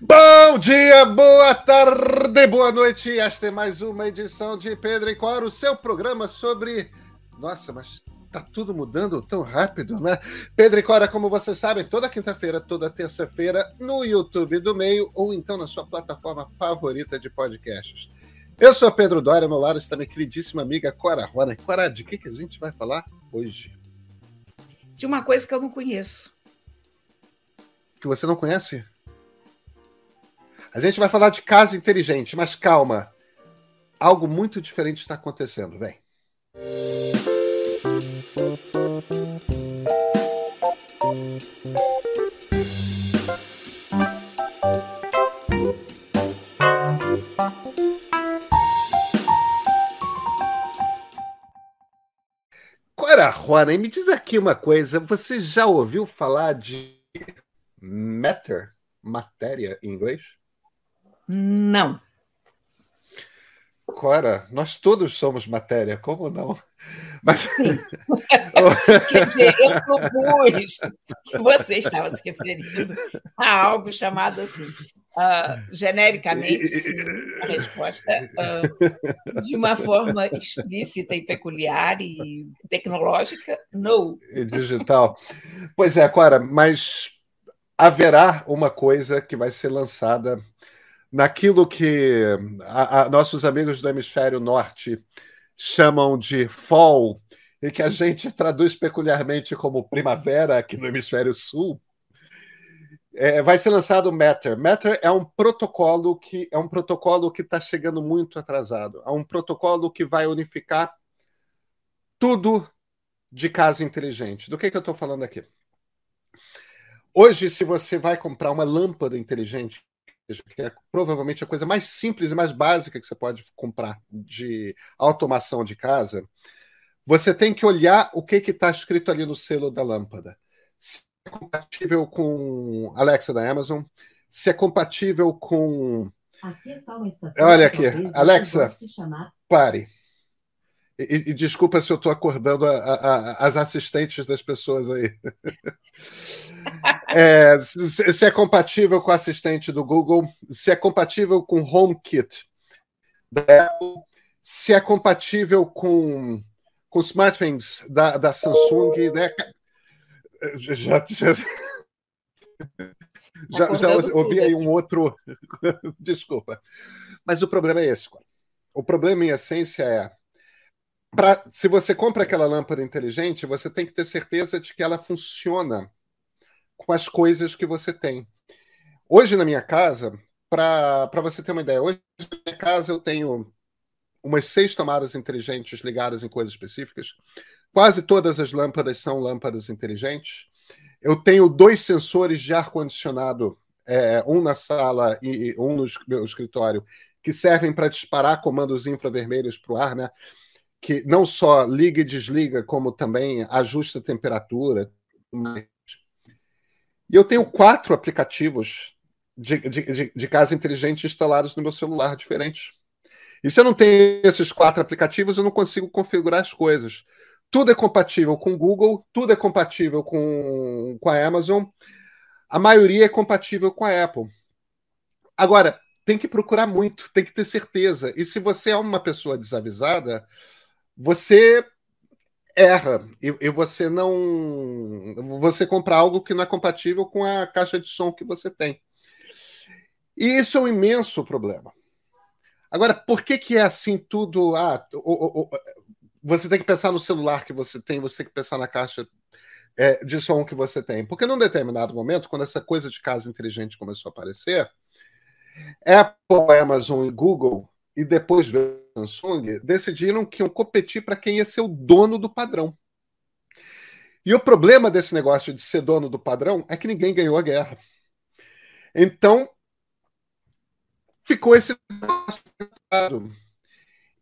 Bom dia, boa tarde, boa noite. Esta é mais uma edição de Pedro e Cora, o seu programa sobre. Nossa, mas tá tudo mudando tão rápido, né? Pedro e Cora, como vocês sabem, toda quinta-feira, toda terça-feira, no YouTube do Meio ou então na sua plataforma favorita de podcasts. Eu sou Pedro Dória, meu lado está minha queridíssima amiga Cora Rona. Cora, de que, que a gente vai falar hoje? De uma coisa que eu não conheço. Que você não conhece? A gente vai falar de casa inteligente, mas calma. Algo muito diferente está acontecendo, vem. Cora Juana, me diz aqui uma coisa. Você já ouviu falar de matter, matéria em inglês? Não. Cora, nós todos somos matéria, como não? Mas... Quer dizer, eu propus que você estava se referindo a algo chamado assim, uh, genericamente, sim, a resposta uh, de uma forma explícita e peculiar e tecnológica, não. E digital. Pois é, Cora, mas haverá uma coisa que vai ser lançada naquilo que a, a, nossos amigos do hemisfério norte chamam de fall e que a gente traduz peculiarmente como primavera aqui no hemisfério sul, é, vai ser lançado o Matter. Matter é um protocolo que é um protocolo que está chegando muito atrasado. É um protocolo que vai unificar tudo de casa inteligente. Do que, que eu estou falando aqui? Hoje, se você vai comprar uma lâmpada inteligente, que é provavelmente a coisa mais simples e mais básica que você pode comprar de automação de casa, você tem que olhar o que está escrito ali no selo da lâmpada. Se é compatível com Alexa da Amazon, se é compatível com. Aqui está uma estação Olha aqui, Alexa, pare. E, e, desculpa se eu estou acordando a, a, a, as assistentes das pessoas aí. é, se, se, é compatível com o assistente do Google, se é compatível com HomeKit da Apple, se é compatível com, com smartphones da, da Samsung, né? Já, já, já, já ouvi aí um outro. Desculpa. Mas o problema é esse. O problema, em essência, é pra, se você compra aquela lâmpada inteligente, você tem que ter certeza de que ela funciona com as coisas que você tem. Hoje na minha casa, para você ter uma ideia, hoje na minha casa eu tenho umas seis tomadas inteligentes ligadas em coisas específicas. Quase todas as lâmpadas são lâmpadas inteligentes. Eu tenho dois sensores de ar-condicionado, é, um na sala e um no meu escritório, que servem para disparar comandos infravermelhos para o ar, né? que não só liga e desliga, como também ajusta a temperatura. E eu tenho quatro aplicativos de, de, de, casa inteligente instalados no meu celular diferentes. E se eu não tenho esses quatro aplicativos, eu não consigo configurar as coisas. Tudo é compatível com o Google, tudo é compatível com, com a Amazon, a maioria é compatível com a Apple. Agora, tem que procurar muito, tem que ter certeza. E se você é uma pessoa desavisada, você erra e, e, você não você compra algo que não é compatível com a caixa de som que você tem. E isso é um imenso problema. Agora, por que que é assim tudo? Ah, o, o, o, você tem que pensar no celular que você tem, você tem que pensar na caixa é, de som que você tem. Porque num determinado momento, quando essa coisa de casa inteligente começou a aparecer, Apple, Amazon e Google e depois veio Samsung decidiram que iam competir para quem ia ser o dono do padrão. E o problema desse negócio de ser dono do padrão é que ninguém ganhou a guerra. Então, ficou esse.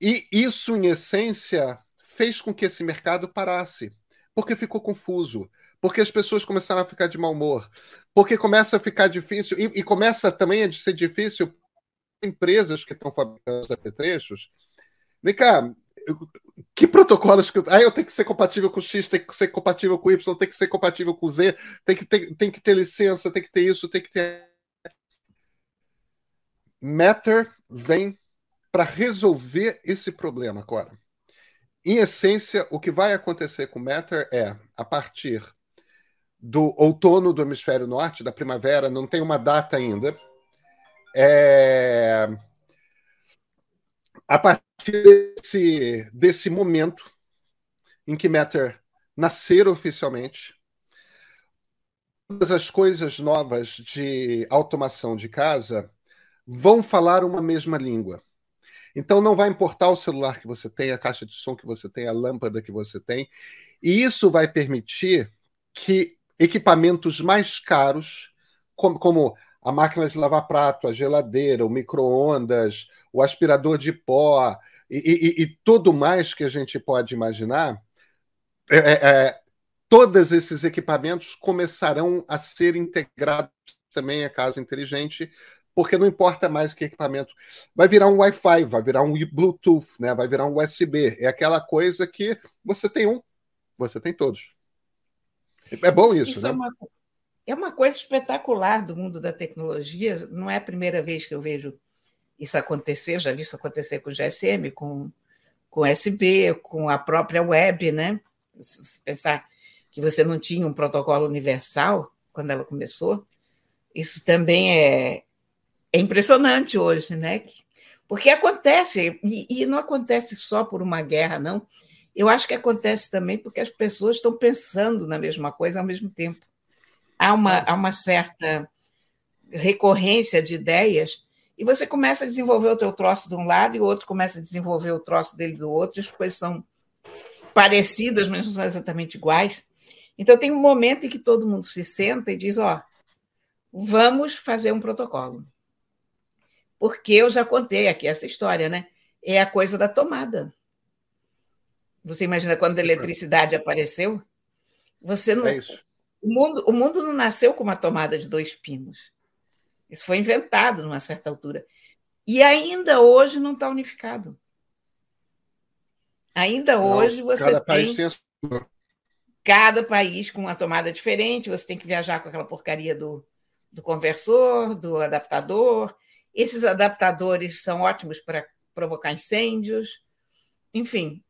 E isso, em essência, fez com que esse mercado parasse. Porque ficou confuso. Porque as pessoas começaram a ficar de mau humor. Porque começa a ficar difícil. E, e começa também a ser difícil empresas que estão fabricando os apetrechos. Vem cá, que protocolos que. Ah, eu tenho que ser compatível com X, tem que ser compatível com Y, tem que ser compatível com Z, tem que ter, tem que ter licença, tem que ter isso, tem que ter. Matter vem para resolver esse problema, Cora. Em essência, o que vai acontecer com Matter é, a partir do outono do hemisfério norte, da primavera, não tem uma data ainda. É... A partir desse, desse momento em que Matter nascer oficialmente, todas as coisas novas de automação de casa vão falar uma mesma língua. Então não vai importar o celular que você tem, a caixa de som que você tem, a lâmpada que você tem, e isso vai permitir que equipamentos mais caros, como, como a máquina de lavar prato, a geladeira, o micro-ondas, o aspirador de pó e, e, e, tudo mais que a gente pode imaginar, é, é, é, todos esses equipamentos começarão a ser integrados também à casa inteligente, porque não importa mais que equipamento. Vai virar um Wi-Fi, vai virar um Bluetooth, né? vai virar um USB. É aquela coisa que você tem um, você tem todos. É bom isso, isso né? É uma, é uma coisa espetacular do mundo da tecnologia. Não é a primeira vez que eu vejo isso acontecer, eu já vi isso acontecer com o GSM, com, com SB, com a própria web, né? Se pensar que você não tinha um protocolo universal quando ela começou, isso também é, é impressionante hoje, né? Porque acontece, e, e não acontece só por uma guerra, não. Eu acho que acontece também porque as pessoas estão pensando na mesma coisa ao mesmo tempo. Há uma, há uma certa recorrência de ideias e você começa a desenvolver o teu troço de um lado e o outro começa a desenvolver o troço dele do outro, as coisas são parecidas, mas não são exatamente iguais. Então tem um momento em que todo mundo se senta e diz, ó, oh, vamos fazer um protocolo. Porque eu já contei aqui essa história, né? É a coisa da tomada. Você imagina quando a eletricidade apareceu? Você não. É o, mundo, o mundo não nasceu com uma tomada de dois pinos. Isso foi inventado numa certa altura. E ainda hoje não está unificado. Ainda não, hoje você cada tem. País tem Cada país com uma tomada diferente, você tem que viajar com aquela porcaria do, do conversor, do adaptador. Esses adaptadores são ótimos para provocar incêndios. Enfim,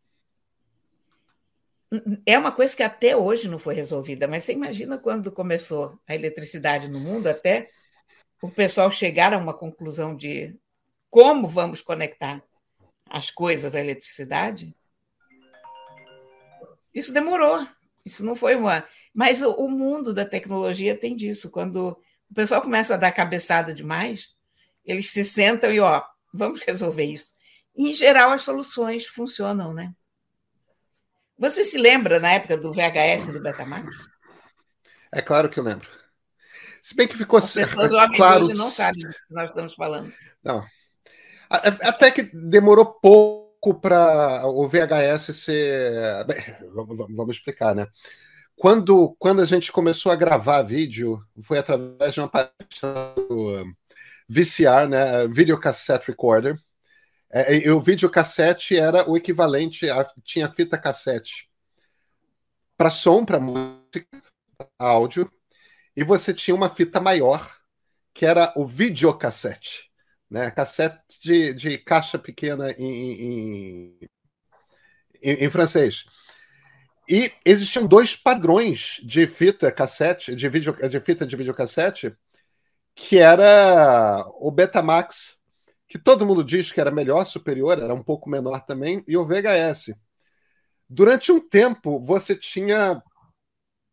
é uma coisa que até hoje não foi resolvida, mas você imagina quando começou a eletricidade no mundo, até o pessoal chegar a uma conclusão de como vamos conectar as coisas à eletricidade? Isso demorou. Isso não foi uma. Mas o, mundo da tecnologia tem disso. Quando o pessoal começa a dar cabeçada demais, eles se sentam e, ó, vamos resolver isso. E, em geral, as soluções funcionam, né? Você se lembra na época do VHS do Betamax? É claro que eu lembro. Se bem que ficou As pessoas claro. não sabem do que nós estamos falando. Não. Até que demorou pouco para o VHS ser. Bem, vamos explicar, né? Quando, quando a gente começou a gravar vídeo, foi através de uma página do VCR, né? Video Cassette Recorder é, o videocassete era o equivalente a tinha fita cassete para som, para música, áudio, e você tinha uma fita maior que era o videocassete, né? Cassete de, de caixa pequena em, em, em, em francês. E existiam dois padrões de fita cassete, de, video, de fita de videocassete, que era o Betamax que todo mundo diz que era melhor, superior, era um pouco menor também, e o VHS. Durante um tempo, você tinha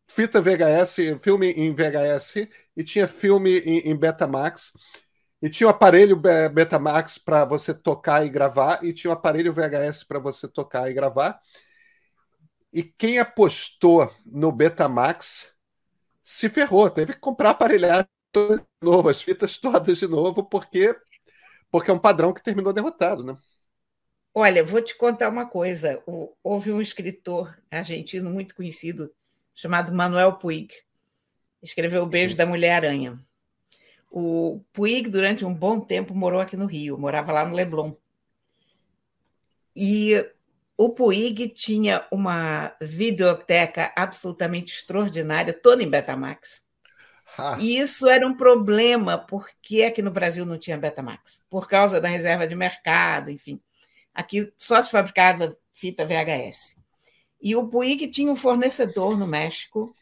fita VHS, filme em VHS, e tinha filme em, em Betamax, e tinha o um aparelho Betamax para você tocar e gravar, e tinha o um aparelho VHS para você tocar e gravar. E quem apostou no Betamax se ferrou, teve que comprar aparelhagem de novo, as fitas todas de novo, porque porque é um padrão que terminou derrotado, né? Olha, vou te contar uma coisa. Houve um escritor argentino muito conhecido chamado Manuel Puig. Escreveu O Beijo da Mulher-Aranha. O Puig, durante um bom tempo, morou aqui no Rio, morava lá no Leblon. E o Puig tinha uma videoteca absolutamente extraordinária, toda em Betamax. Ah. E isso era um problema, porque aqui no Brasil não tinha Betamax, por causa da reserva de mercado, enfim. Aqui só se fabricava fita VHS. E o Puig tinha um fornecedor no México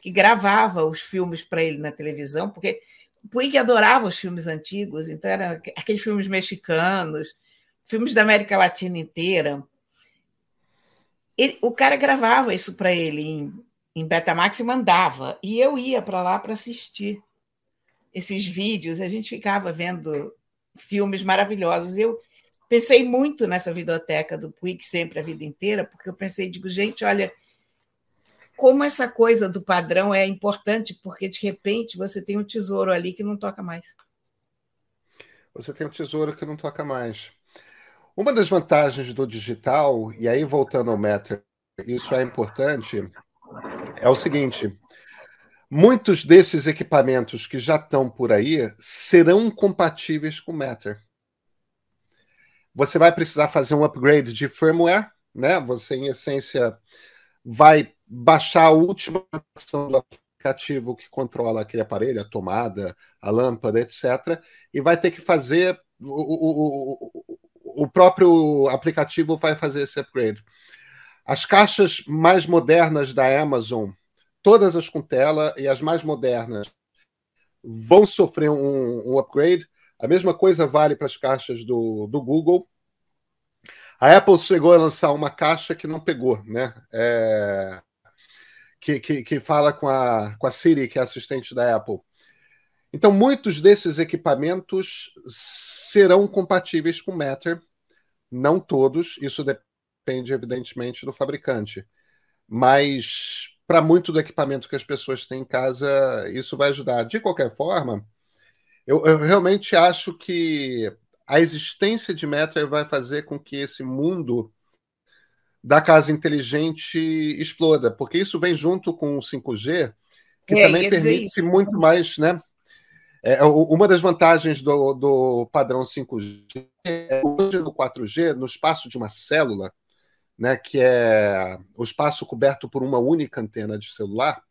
que gravava os filmes para ele na televisão, porque o Puig adorava os filmes antigos, então eram aqueles filmes mexicanos, filmes da América Latina inteira. Ele, o cara gravava isso para ele em, em Betamax e mandava. E eu ia para lá para assistir esses vídeos. A gente ficava vendo filmes maravilhosos. Eu pensei muito nessa videoteca do Puig sempre a vida inteira, porque eu pensei, digo, gente, olha, como essa coisa do padrão é importante, porque de repente você tem um tesouro ali que não toca mais. Você tem um tesouro que não toca mais. Uma das vantagens do digital, e aí voltando ao Matter, isso é importante, é o seguinte: muitos desses equipamentos que já estão por aí serão compatíveis com o Matter. Você vai precisar fazer um upgrade de firmware, né? Você, em essência, vai baixar a última versão do aplicativo que controla aquele aparelho, a tomada, a lâmpada, etc. E vai ter que fazer o, o, o próprio aplicativo vai fazer esse upgrade. As caixas mais modernas da Amazon, todas as com tela e as mais modernas, vão sofrer um, um upgrade. A mesma coisa vale para as caixas do, do Google. A Apple chegou a lançar uma caixa que não pegou, né? É, que, que, que fala com a, com a Siri, que é assistente da Apple. Então, muitos desses equipamentos serão compatíveis com Matter, não todos, isso depende, evidentemente, do fabricante. Mas para muito do equipamento que as pessoas têm em casa, isso vai ajudar. De qualquer forma, eu, eu realmente acho que a existência de Matter vai fazer com que esse mundo da casa inteligente exploda, porque isso vem junto com o 5G, que é, também permite muito mais, né? É, uma das vantagens do, do padrão 5G é hoje no 4G, no espaço de uma célula, né, que é o espaço coberto por uma única antena de celular,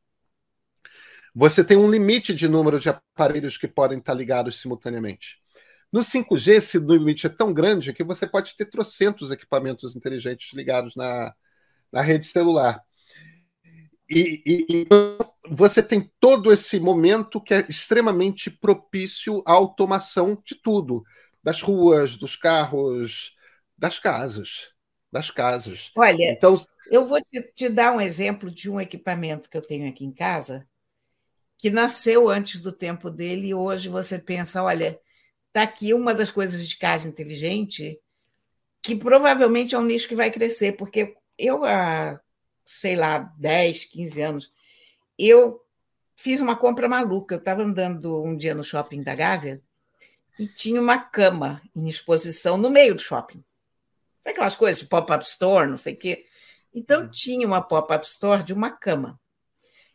você tem um limite de número de aparelhos que podem estar ligados simultaneamente. No 5G, esse limite é tão grande que você pode ter trocentos equipamentos inteligentes ligados na, na rede celular. E, e, você tem todo esse momento que é extremamente propício à automação de tudo, das ruas, dos carros, das casas, das casas. Olha, então, eu vou te, te dar um exemplo de um equipamento que eu tenho aqui em casa que nasceu antes do tempo dele e hoje você pensa, olha, está aqui uma das coisas de casa inteligente que provavelmente é um nicho que vai crescer, porque eu há sei lá, 10, 15 anos, eu fiz uma compra maluca. Eu estava andando um dia no shopping da Gávea e tinha uma cama em exposição no meio do shopping. Sabe aquelas coisas de pop-up store, não sei o quê? Então, uhum. tinha uma pop-up store de uma cama.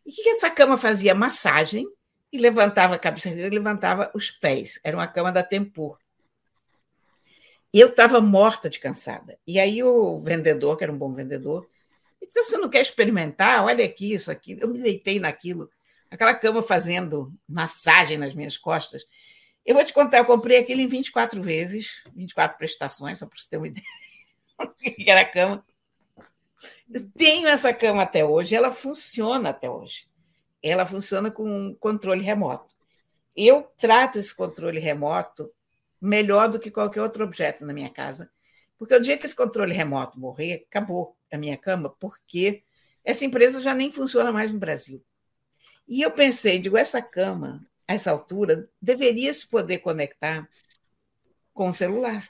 E o que, que essa cama fazia? Massagem e levantava a cabeça e levantava os pés. Era uma cama da Tempur. E eu estava morta de cansada. E aí o vendedor, que era um bom vendedor, então, você não quer experimentar? Olha aqui, isso aqui. Eu me deitei naquilo, aquela cama fazendo massagem nas minhas costas. Eu vou te contar, eu comprei aquilo em 24 vezes, 24 prestações, só para você ter uma ideia que era a cama. Eu tenho essa cama até hoje, ela funciona até hoje. Ela funciona com um controle remoto. Eu trato esse controle remoto melhor do que qualquer outro objeto na minha casa, porque o dia que esse controle remoto morrer, acabou a minha cama, porque essa empresa já nem funciona mais no Brasil. E eu pensei, digo, essa cama, a essa altura, deveria se poder conectar com o celular.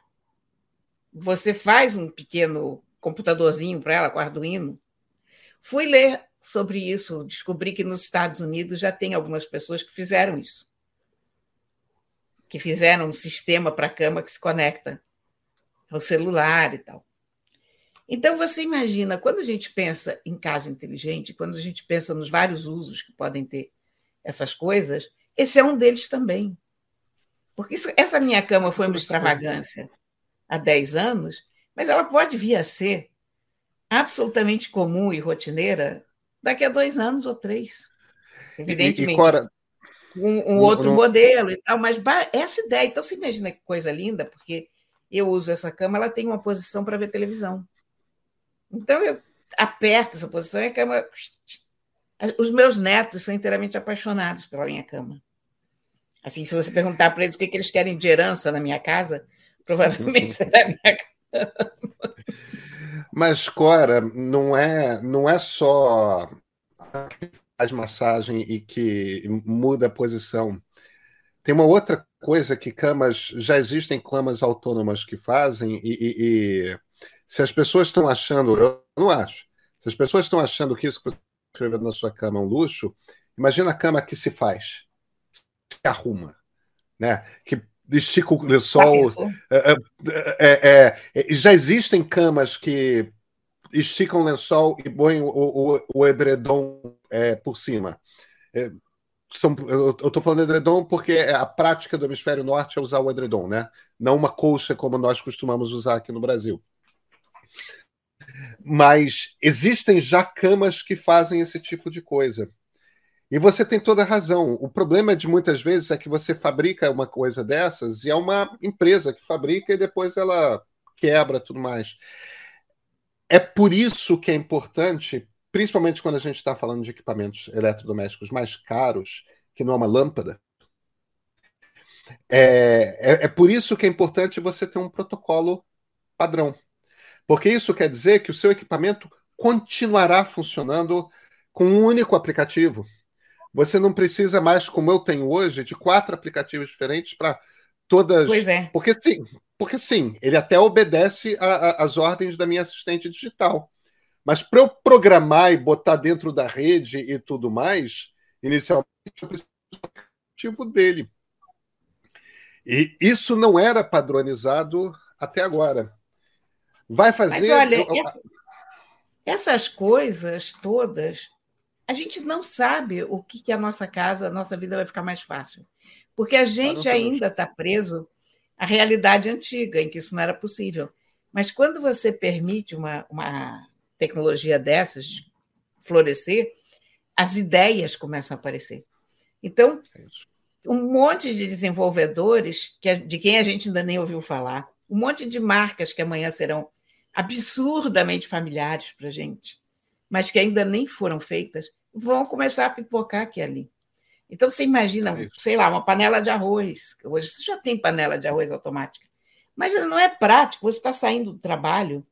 Você faz um pequeno computadorzinho para ela com Arduino. Fui ler sobre isso, descobri que nos Estados Unidos já tem algumas pessoas que fizeram isso. Que fizeram um sistema para a cama que se conecta ao celular e tal. Então, você imagina, quando a gente pensa em casa inteligente, quando a gente pensa nos vários usos que podem ter essas coisas, esse é um deles também. Porque isso, essa minha cama foi uma extravagância há 10 anos, mas ela pode vir a ser absolutamente comum e rotineira daqui a dois anos ou três. Evidentemente. E, e Cora, um, um outro modelo e tal, mas essa ideia. Então, você imagina que coisa linda, porque eu uso essa cama, ela tem uma posição para ver televisão. Então, eu aperto essa posição e a cama. Os meus netos são inteiramente apaixonados pela minha cama. Assim, se você perguntar para eles o que, que eles querem de herança na minha casa, provavelmente será a minha cama. Mas, Cora, não é, não é só faz massagem e que muda a posição. Tem uma outra coisa que camas, já existem camas autônomas que fazem, e, e, e se as pessoas estão achando, eu não acho, se as pessoas estão achando que isso que você escreveu na sua cama é um luxo, imagina a cama que se faz, se arruma, né? que estica o lençol. É é, é, é, é, já existem camas que esticam o lençol e põem o, o, o edredom é, por cima. É, são, eu estou falando edredom porque a prática do hemisfério norte é usar o edredom, né? Não uma colcha como nós costumamos usar aqui no Brasil. Mas existem já camas que fazem esse tipo de coisa. E você tem toda a razão. O problema de muitas vezes é que você fabrica uma coisa dessas e é uma empresa que fabrica e depois ela quebra tudo mais. É por isso que é importante, principalmente quando a gente está falando de equipamentos eletrodomésticos mais caros, que não é uma lâmpada. É, é, é por isso que é importante você ter um protocolo padrão. Porque isso quer dizer que o seu equipamento continuará funcionando com um único aplicativo. Você não precisa mais, como eu tenho hoje, de quatro aplicativos diferentes para todas. Pois é. Porque sim, porque sim, ele até obedece às ordens da minha assistente digital. Mas para eu programar e botar dentro da rede e tudo mais, inicialmente eu preciso do aplicativo dele. E isso não era padronizado até agora. Vai fazer. Mas olha, essa, essas coisas todas, a gente não sabe o que, que a nossa casa, a nossa vida vai ficar mais fácil. Porque a gente ainda está preso à realidade antiga, em que isso não era possível. Mas quando você permite uma, uma tecnologia dessas florescer, as ideias começam a aparecer. Então, é um monte de desenvolvedores, que, de quem a gente ainda nem ouviu falar, um monte de marcas que amanhã serão absurdamente familiares para a gente, mas que ainda nem foram feitas, vão começar a pipocar aqui ali. Então, você imagina, é sei lá, uma panela de arroz. Hoje você já tem panela de arroz automática. Mas não é prático, você está saindo do trabalho.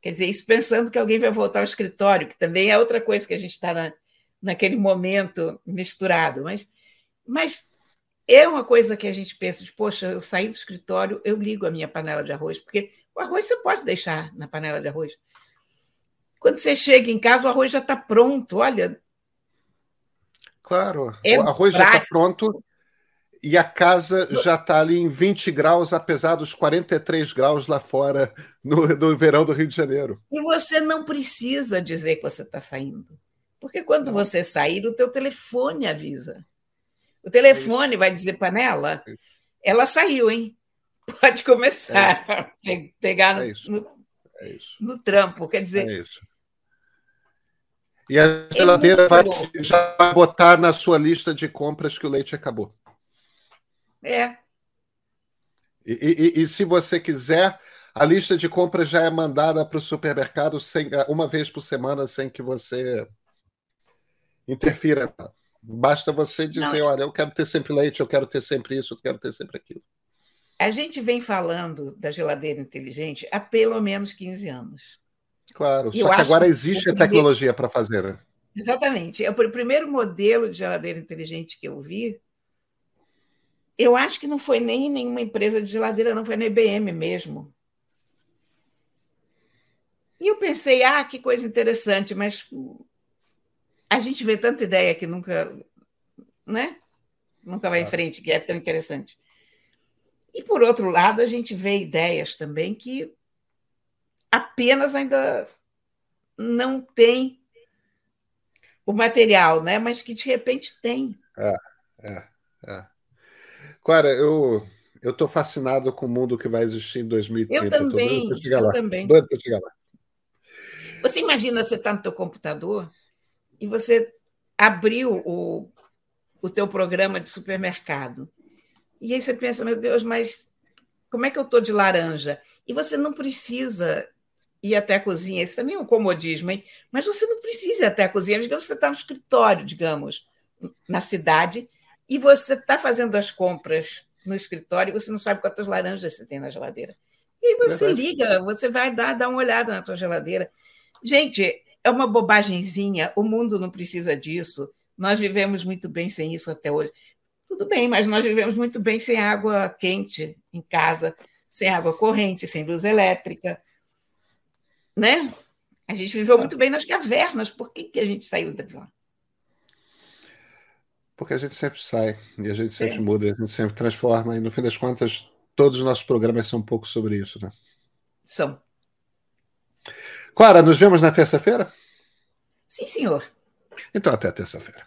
Quer dizer, isso pensando que alguém vai voltar ao escritório, que também é outra coisa que a gente está na, naquele momento misturado. Mas, mas é uma coisa que a gente pensa de, poxa, eu saí do escritório, eu ligo a minha panela de arroz, porque o arroz você pode deixar na panela de arroz. Quando você chega em casa, o arroz já está pronto. Olha, Claro, é o arroz prático. já está pronto e a casa já está ali em 20 graus, apesar dos 43 graus lá fora no, no verão do Rio de Janeiro. E você não precisa dizer que você está saindo. Porque quando você sair, o teu telefone avisa. O telefone é vai dizer panela, é ela saiu, hein? Pode começar é a pegar no, é no, é no, trampo. Quer dizer, é isso. E a geladeira é vai, já vai botar na sua lista de compras que o leite acabou. É. E, e, e se você quiser, a lista de compras já é mandada para o supermercado sem, uma vez por semana, sem que você interfira. Basta você dizer: Não. olha, eu quero ter sempre leite, eu quero ter sempre isso, eu quero ter sempre aquilo. A gente vem falando da geladeira inteligente há pelo menos 15 anos. Claro, só que agora existe a tecnologia para fazer, né? Exatamente. É o primeiro modelo de geladeira inteligente que eu vi, eu acho que não foi nem nenhuma empresa de geladeira, não foi na IBM mesmo. E eu pensei, ah, que coisa interessante, mas a gente vê tanta ideia que nunca, né? Nunca vai claro. em frente, que é tão interessante. E por outro lado, a gente vê ideias também que apenas ainda não tem o material, né? Mas que de repente tem. É, é, é. Cara, eu eu estou fascinado com o mundo que vai existir em 2030. Eu também. Eu, eu também. Doido para chegar lá. Você imagina você tá no teu computador e você abriu o, o teu programa de supermercado. E aí você pensa, meu Deus, mas como é que eu estou de laranja? E você não precisa ir até a cozinha. Isso também é um comodismo, hein? Mas você não precisa ir até a cozinha. Digamos você está no escritório, digamos, na cidade, e você está fazendo as compras no escritório e você não sabe quantas laranjas você tem na geladeira. E aí você Verdade. liga, você vai dar, dar uma olhada na sua geladeira. Gente, é uma bobagemzinha, o mundo não precisa disso. Nós vivemos muito bem sem isso até hoje. Tudo bem, mas nós vivemos muito bem sem água quente em casa, sem água corrente, sem luz elétrica, né? A gente viveu muito bem nas cavernas. Por que, que a gente saiu de lá? Porque a gente sempre sai e a gente sempre é. muda, a gente sempre transforma, e no fim das contas, todos os nossos programas são um pouco sobre isso, né? São. Clara, nos vemos na terça-feira? Sim, senhor. Então, até terça-feira.